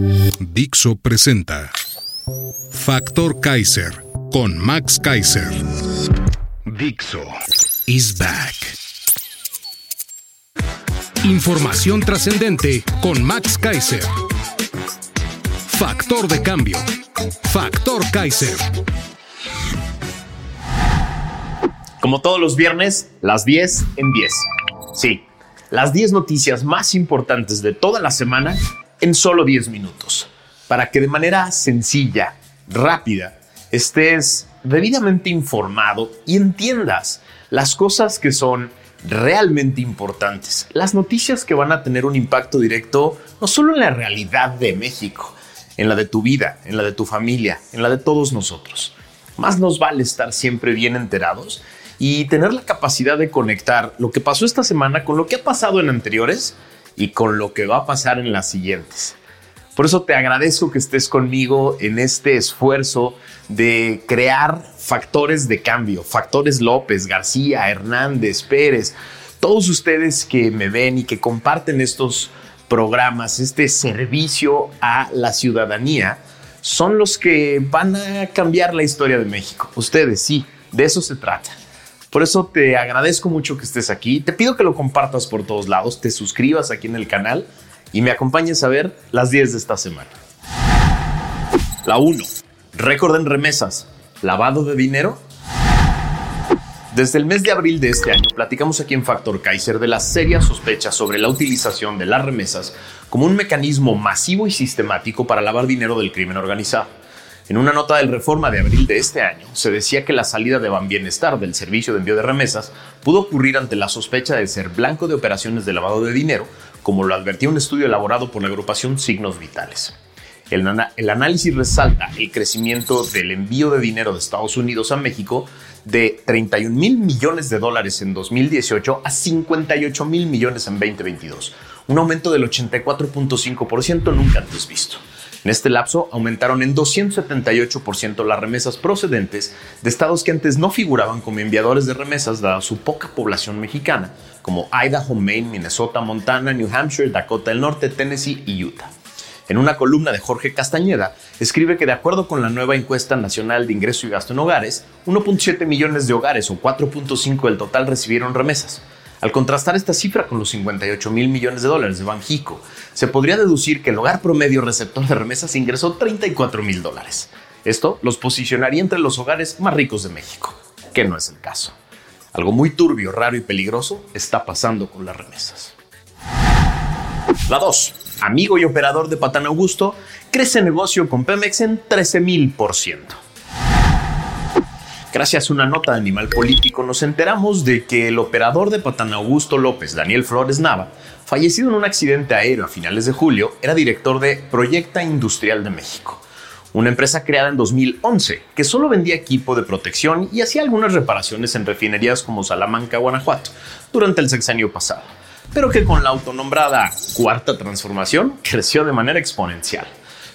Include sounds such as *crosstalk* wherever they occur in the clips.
Dixo presenta Factor Kaiser con Max Kaiser. Dixo is back. Información trascendente con Max Kaiser. Factor de cambio. Factor Kaiser. Como todos los viernes, las 10 en 10. Sí, las 10 noticias más importantes de toda la semana en solo 10 minutos. Para que de manera sencilla, rápida, estés debidamente informado y entiendas las cosas que son realmente importantes, las noticias que van a tener un impacto directo no solo en la realidad de México, en la de tu vida, en la de tu familia, en la de todos nosotros. Más nos vale estar siempre bien enterados y tener la capacidad de conectar lo que pasó esta semana con lo que ha pasado en anteriores y con lo que va a pasar en las siguientes. Por eso te agradezco que estés conmigo en este esfuerzo de crear factores de cambio, factores López, García, Hernández, Pérez, todos ustedes que me ven y que comparten estos programas, este servicio a la ciudadanía, son los que van a cambiar la historia de México. Ustedes, sí, de eso se trata. Por eso te agradezco mucho que estés aquí. Te pido que lo compartas por todos lados, te suscribas aquí en el canal y me acompañes a ver las 10 de esta semana. La 1. Récord en remesas. Lavado de dinero. Desde el mes de abril de este año platicamos aquí en Factor Kaiser de las serias sospechas sobre la utilización de las remesas como un mecanismo masivo y sistemático para lavar dinero del crimen organizado. En una nota del Reforma de abril de este año, se decía que la salida de Banbienestar del servicio de envío de remesas pudo ocurrir ante la sospecha de ser blanco de operaciones de lavado de dinero, como lo advertía un estudio elaborado por la agrupación Signos Vitales. El, análisis resalta el crecimiento del envío de dinero de Estados Unidos a México de 31 mil millones de dólares en 2018 a 58 mil millones en 2022, un aumento del 84.5% nunca antes visto. En este lapso aumentaron en 278% las remesas procedentes de estados que antes no figuraban como enviadores de remesas dada su poca población mexicana, como Idaho, Maine, Minnesota, Montana, New Hampshire, Dakota del Norte, Tennessee y Utah. En una columna de Jorge Castañeda, escribe que de acuerdo con la nueva encuesta nacional de ingreso y gasto en hogares, 1.7 millones de hogares o 4.5 del total recibieron remesas. Al contrastar esta cifra con los 58 mil millones de dólares de Banjico, se podría deducir que el hogar promedio receptor de remesas ingresó 34 mil dólares. Esto los posicionaría entre los hogares más ricos de México, que no es el caso. Algo muy turbio, raro y peligroso está pasando con las remesas. La 2. Amigo y operador de Patán Augusto crece negocio con Pemex en 13 mil por ciento. Gracias a una nota de Animal Político nos enteramos de que el operador de Patán Augusto López, Daniel Flores Nava, fallecido en un accidente aéreo a finales de julio, era director de Proyecta Industrial de México, una empresa creada en 2011 que solo vendía equipo de protección y hacía algunas reparaciones en refinerías como Salamanca, Guanajuato, durante el sexenio pasado, pero que con la autonombrada cuarta transformación *laughs* creció de manera exponencial.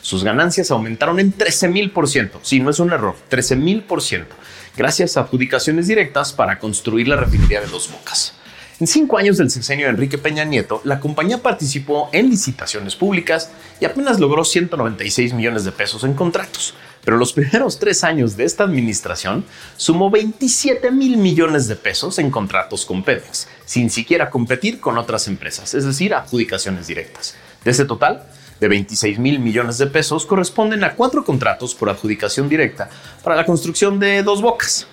Sus ganancias aumentaron en 13 mil por ciento. Sí, no es un error, 13 mil por ciento gracias a adjudicaciones directas para construir la refinería de Dos Bocas. En cinco años del sexenio de Enrique Peña Nieto, la compañía participó en licitaciones públicas y apenas logró 196 millones de pesos en contratos. Pero los primeros tres años de esta administración sumó 27 mil millones de pesos en contratos con Pemex, sin siquiera competir con otras empresas, es decir, adjudicaciones directas. De ese total, de 26 mil millones de pesos corresponden a cuatro contratos por adjudicación directa para la construcción de dos bocas,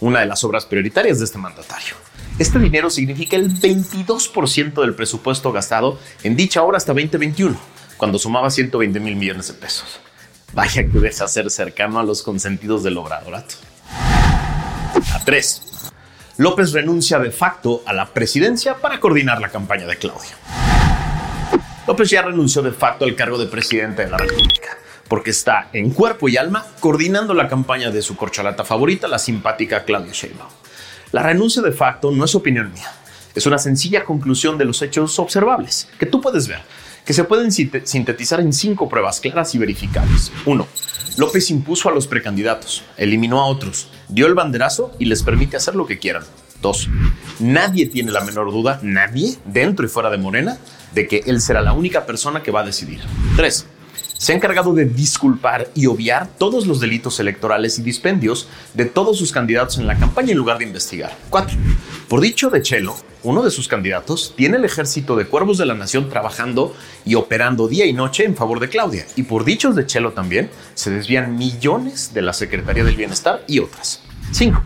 una de las obras prioritarias de este mandatario. Este dinero significa el 22% del presupuesto gastado en dicha obra hasta 2021, cuando sumaba 120 mil millones de pesos. Vaya que deja ser cercano a los consentidos del obradorato. A 3. López renuncia de facto a la presidencia para coordinar la campaña de Claudia. López ya renunció de facto al cargo de presidente de la República, porque está en cuerpo y alma coordinando la campaña de su corcholata favorita, la simpática Claudia Sheinbaum. La renuncia de facto no es opinión mía, es una sencilla conclusión de los hechos observables que tú puedes ver, que se pueden sintetizar en cinco pruebas claras y verificables. Uno, López impuso a los precandidatos, eliminó a otros, dio el banderazo y les permite hacer lo que quieran. Dos, nadie tiene la menor duda, nadie, dentro y fuera de Morena, de que él será la única persona que va a decidir. Tres, se ha encargado de disculpar y obviar todos los delitos electorales y dispendios de todos sus candidatos en la campaña en lugar de investigar. Cuatro, por dicho de Chelo, uno de sus candidatos tiene el ejército de cuervos de la nación trabajando y operando día y noche en favor de Claudia. Y por dichos de Chelo también, se desvían millones de la Secretaría del Bienestar y otras. Cinco,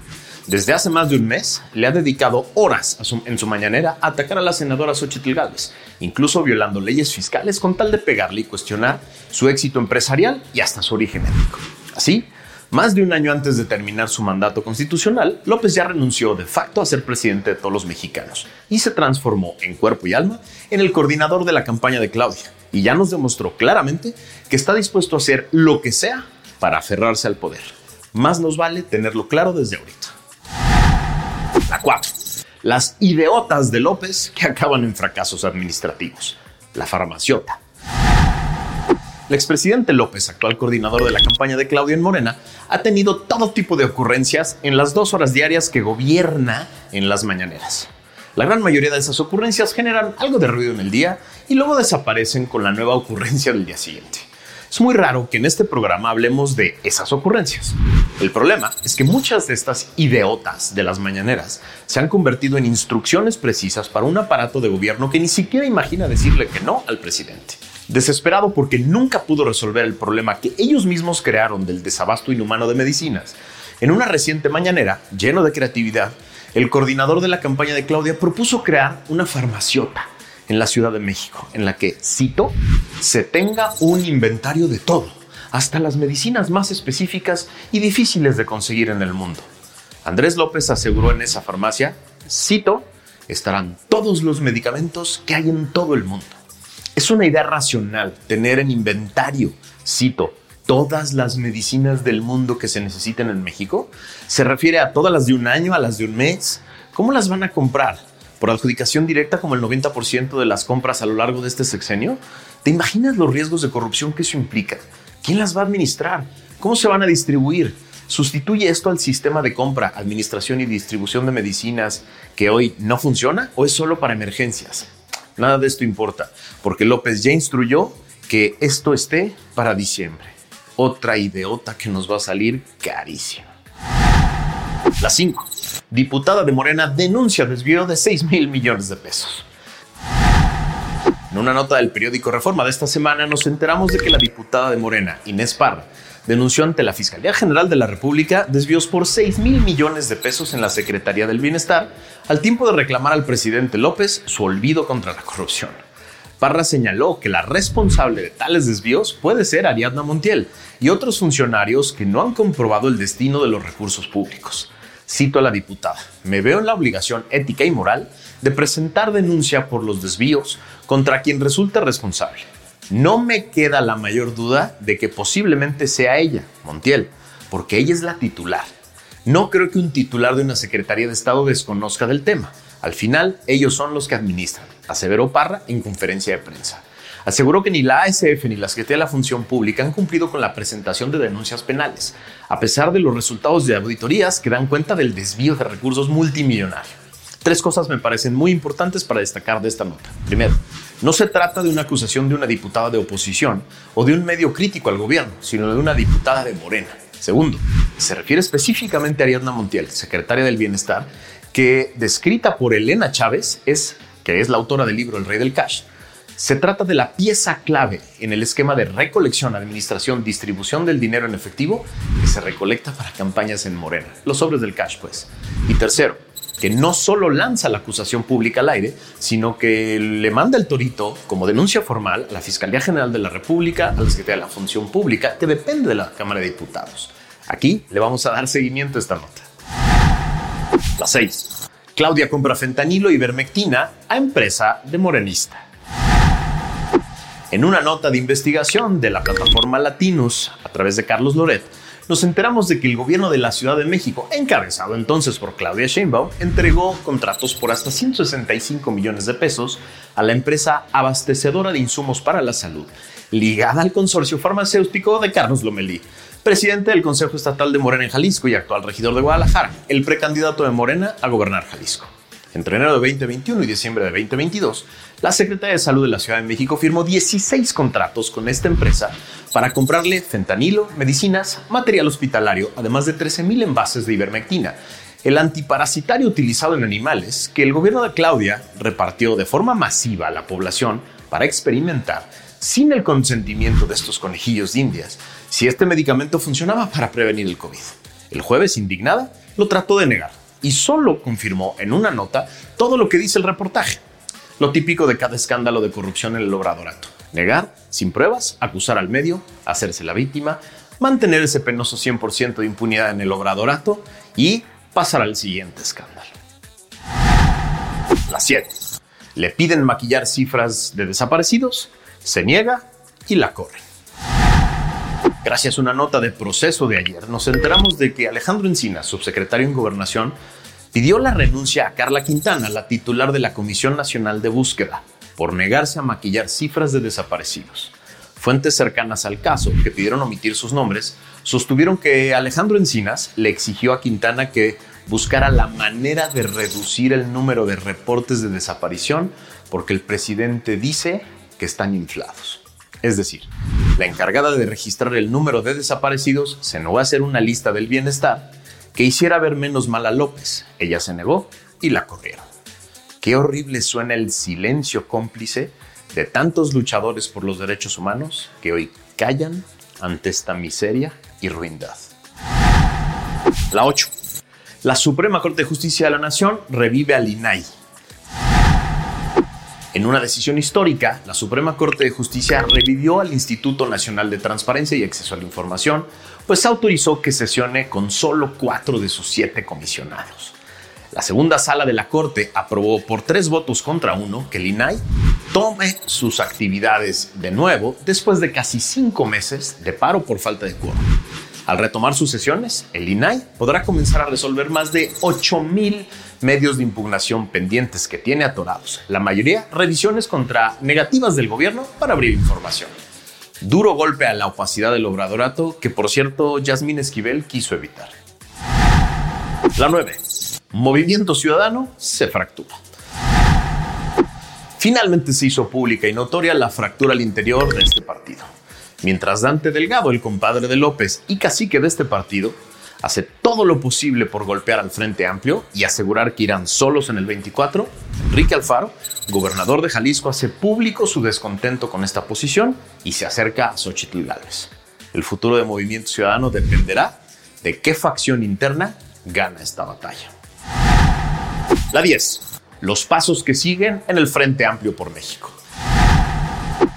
desde hace más de un mes le ha dedicado horas en su mañanera a atacar a la senadora Xochitl Gálvez, incluso violando leyes fiscales con tal de pegarle y cuestionar su éxito empresarial y hasta su origen étnico. Así, más de un año antes de terminar su mandato constitucional, López ya renunció de facto a ser presidente de todos los mexicanos y se transformó en cuerpo y alma en el coordinador de la campaña de Claudia. Y ya nos demostró claramente que está dispuesto a hacer lo que sea para aferrarse al poder. Más nos vale tenerlo claro desde ahorita. La 4. Las ideotas de López que acaban en fracasos administrativos. La farmaciota. El expresidente López, actual coordinador de la campaña de Claudia en Morena, ha tenido todo tipo de ocurrencias en las dos horas diarias que gobierna en las mañaneras. La gran mayoría de esas ocurrencias generan algo de ruido en el día y luego desaparecen con la nueva ocurrencia del día siguiente. Es muy raro que en este programa hablemos de esas ocurrencias. El problema es que muchas de estas ideotas de las mañaneras se han convertido en instrucciones precisas para un aparato de gobierno que ni siquiera imagina decirle que no al presidente. Desesperado porque nunca pudo resolver el problema que ellos mismos crearon del desabasto inhumano de medicinas, en una reciente mañanera, lleno de creatividad, el coordinador de la campaña de Claudia propuso crear una farmaciota en la Ciudad de México, en la que, cito, se tenga un inventario de todo, hasta las medicinas más específicas y difíciles de conseguir en el mundo. Andrés López aseguró en esa farmacia, cito, estarán todos los medicamentos que hay en todo el mundo. Es una idea racional tener en inventario, cito, todas las medicinas del mundo que se necesitan en México. Se refiere a todas las de un año, a las de un mes. ¿Cómo las van a comprar? Por adjudicación directa como el 90% de las compras a lo largo de este sexenio? ¿Te imaginas los riesgos de corrupción que eso implica? ¿Quién las va a administrar? ¿Cómo se van a distribuir? ¿Sustituye esto al sistema de compra, administración y distribución de medicinas que hoy no funciona o es solo para emergencias? Nada de esto importa, porque López ya instruyó que esto esté para diciembre. Otra ideota que nos va a salir carísima. La 5 diputada de Morena denuncia desvío de 6 mil millones de pesos. En una nota del periódico Reforma de esta semana nos enteramos de que la diputada de Morena, Inés Parra, denunció ante la Fiscalía General de la República desvíos por 6 mil millones de pesos en la Secretaría del Bienestar, al tiempo de reclamar al presidente López su olvido contra la corrupción. Parra señaló que la responsable de tales desvíos puede ser Ariadna Montiel y otros funcionarios que no han comprobado el destino de los recursos públicos. Cito a la diputada, me veo en la obligación ética y moral de presentar denuncia por los desvíos contra quien resulte responsable. No me queda la mayor duda de que posiblemente sea ella, Montiel, porque ella es la titular. No creo que un titular de una Secretaría de Estado desconozca del tema. Al final, ellos son los que administran, aseveró Parra en conferencia de prensa. Aseguró que ni la ASF ni la Secretaría de la Función Pública han cumplido con la presentación de denuncias penales, a pesar de los resultados de auditorías que dan cuenta del desvío de recursos multimillonarios. Tres cosas me parecen muy importantes para destacar de esta nota. Primero, no se trata de una acusación de una diputada de oposición o de un medio crítico al gobierno, sino de una diputada de Morena. Segundo, se refiere específicamente a Ariadna Montiel, secretaria del Bienestar, que, descrita por Elena Chávez, es, que es la autora del libro El Rey del Cash, se trata de la pieza clave en el esquema de recolección, administración, distribución del dinero en efectivo que se recolecta para campañas en Morena, los sobres del cash, pues. Y tercero, que no solo lanza la acusación pública al aire, sino que le manda el torito como denuncia formal a la Fiscalía General de la República, a la Secretaría de la Función Pública, que depende de la Cámara de Diputados. Aquí le vamos a dar seguimiento a esta nota. La 6. Claudia compra fentanilo y vermectina a empresa de morenista. En una nota de investigación de la plataforma Latinos, a través de Carlos Loret, nos enteramos de que el gobierno de la Ciudad de México, encabezado entonces por Claudia Sheinbaum, entregó contratos por hasta 165 millones de pesos a la empresa abastecedora de insumos para la salud, ligada al consorcio farmacéutico de Carlos Lomelí, presidente del Consejo Estatal de Morena en Jalisco y actual regidor de Guadalajara, el precandidato de Morena a gobernar Jalisco. Entre enero de 2021 y diciembre de 2022, la Secretaría de Salud de la Ciudad de México firmó 16 contratos con esta empresa para comprarle fentanilo, medicinas, material hospitalario, además de 13.000 envases de ivermectina, el antiparasitario utilizado en animales que el gobierno de Claudia repartió de forma masiva a la población para experimentar sin el consentimiento de estos conejillos de indias si este medicamento funcionaba para prevenir el COVID. El jueves, indignada, lo trató de negar y solo confirmó en una nota todo lo que dice el reportaje. Lo típico de cada escándalo de corrupción en el obradorato. Negar, sin pruebas, acusar al medio, hacerse la víctima, mantener ese penoso 100% de impunidad en el obradorato y pasar al siguiente escándalo. La 7. Le piden maquillar cifras de desaparecidos, se niega y la corren. Gracias a una nota de proceso de ayer, nos enteramos de que Alejandro Encina, subsecretario en Gobernación, pidió la renuncia a Carla Quintana, la titular de la Comisión Nacional de Búsqueda, por negarse a maquillar cifras de desaparecidos. Fuentes cercanas al caso, que pidieron omitir sus nombres, sostuvieron que Alejandro Encinas le exigió a Quintana que buscara la manera de reducir el número de reportes de desaparición porque el presidente dice que están inflados. Es decir, la encargada de registrar el número de desaparecidos se negó a hacer una lista del bienestar que hiciera ver menos mal a López. Ella se negó y la corrieron. Qué horrible suena el silencio cómplice de tantos luchadores por los derechos humanos que hoy callan ante esta miseria y ruindad. La 8. La Suprema Corte de Justicia de la Nación revive al INAI. En una decisión histórica, la Suprema Corte de Justicia revivió al Instituto Nacional de Transparencia y Acceso a la Información pues autorizó que sesione con solo cuatro de sus siete comisionados. La segunda sala de la Corte aprobó por tres votos contra uno que el INAI tome sus actividades de nuevo después de casi cinco meses de paro por falta de quórum. Al retomar sus sesiones, el INAI podrá comenzar a resolver más de 8.000 medios de impugnación pendientes que tiene atorados, la mayoría revisiones contra negativas del gobierno para abrir información. Duro golpe a la opacidad del obradorato que, por cierto, Yasmín Esquivel quiso evitar. La 9. Movimiento Ciudadano se fractura. Finalmente se hizo pública y notoria la fractura al interior de este partido. Mientras Dante Delgado, el compadre de López y cacique de este partido, hace todo lo posible por golpear al Frente Amplio y asegurar que irán solos en el 24, Enrique Alfaro gobernador de Jalisco hace público su descontento con esta posición y se acerca a Xochitl Gálvez. El futuro de Movimiento Ciudadano dependerá de qué facción interna gana esta batalla. La 10. Los pasos que siguen en el Frente Amplio por México.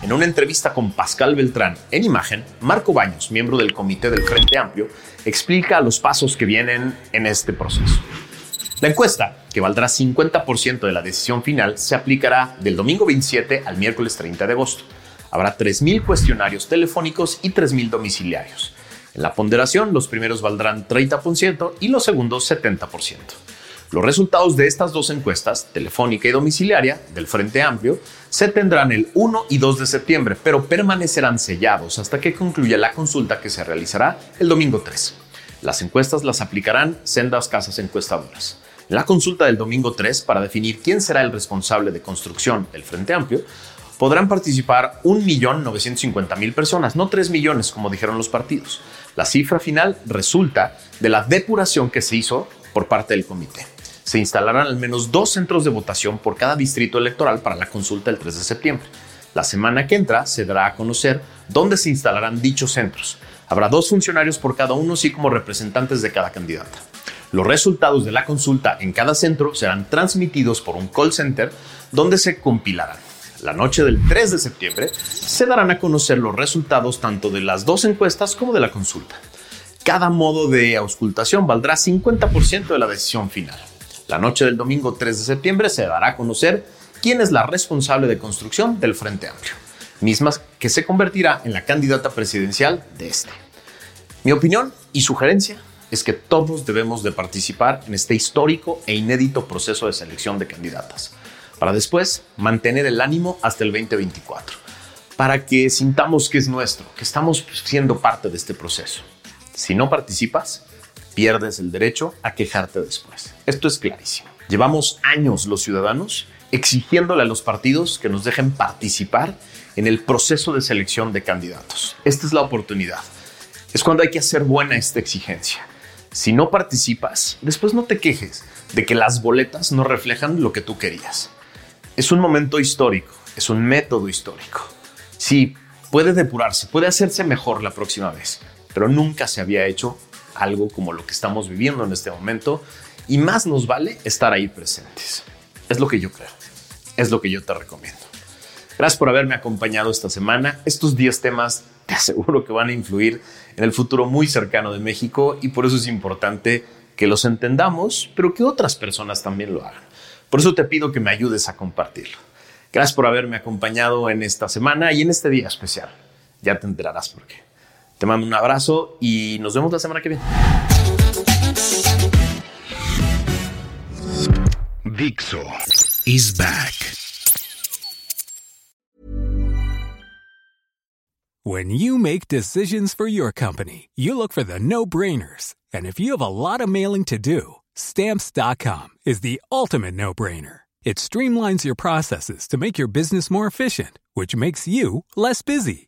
En una entrevista con Pascal Beltrán en imagen, Marco Baños, miembro del comité del Frente Amplio, explica los pasos que vienen en este proceso. La encuesta, que valdrá 50% de la decisión final, se aplicará del domingo 27 al miércoles 30 de agosto. Habrá 3.000 cuestionarios telefónicos y 3.000 domiciliarios. En la ponderación, los primeros valdrán 30% y los segundos 70%. Los resultados de estas dos encuestas, telefónica y domiciliaria, del Frente Amplio, se tendrán el 1 y 2 de septiembre, pero permanecerán sellados hasta que concluya la consulta que se realizará el domingo 3. Las encuestas las aplicarán sendas casas encuestadoras la consulta del domingo 3 para definir quién será el responsable de construcción del Frente Amplio, podrán participar 1.950.000 personas, no 3 millones como dijeron los partidos. La cifra final resulta de la depuración que se hizo por parte del comité. Se instalarán al menos dos centros de votación por cada distrito electoral para la consulta del 3 de septiembre. La semana que entra se dará a conocer dónde se instalarán dichos centros. Habrá dos funcionarios por cada uno, así como representantes de cada candidata. Los resultados de la consulta en cada centro serán transmitidos por un call center donde se compilarán. La noche del 3 de septiembre se darán a conocer los resultados tanto de las dos encuestas como de la consulta. Cada modo de auscultación valdrá 50% de la decisión final. La noche del domingo 3 de septiembre se dará a conocer quién es la responsable de construcción del Frente Amplio. mismas que se convertirá en la candidata presidencial de este. Mi opinión y sugerencia es que todos debemos de participar en este histórico e inédito proceso de selección de candidatas, para después mantener el ánimo hasta el 2024, para que sintamos que es nuestro, que estamos siendo parte de este proceso. Si no participas, pierdes el derecho a quejarte después. Esto es clarísimo. Llevamos años los ciudadanos exigiéndole a los partidos que nos dejen participar en el proceso de selección de candidatos. Esta es la oportunidad. Es cuando hay que hacer buena esta exigencia. Si no participas, después no te quejes de que las boletas no reflejan lo que tú querías. Es un momento histórico, es un método histórico. Sí, puede depurarse, puede hacerse mejor la próxima vez, pero nunca se había hecho algo como lo que estamos viviendo en este momento y más nos vale estar ahí presentes. Es lo que yo creo, es lo que yo te recomiendo. Gracias por haberme acompañado esta semana. Estos 10 temas te *laughs* aseguro que van a influir en el futuro muy cercano de México y por eso es importante que los entendamos, pero que otras personas también lo hagan. Por eso te pido que me ayudes a compartirlo. Gracias por haberme acompañado en esta semana y en este día especial. Ya te enterarás por qué. Te mando un abrazo y nos vemos la semana que viene. Dixo is back. When you make decisions for your company, you look for the no-brainers. And if you have a lot of mailing to do, stamps.com is the ultimate no-brainer. It streamlines your processes to make your business more efficient, which makes you less busy.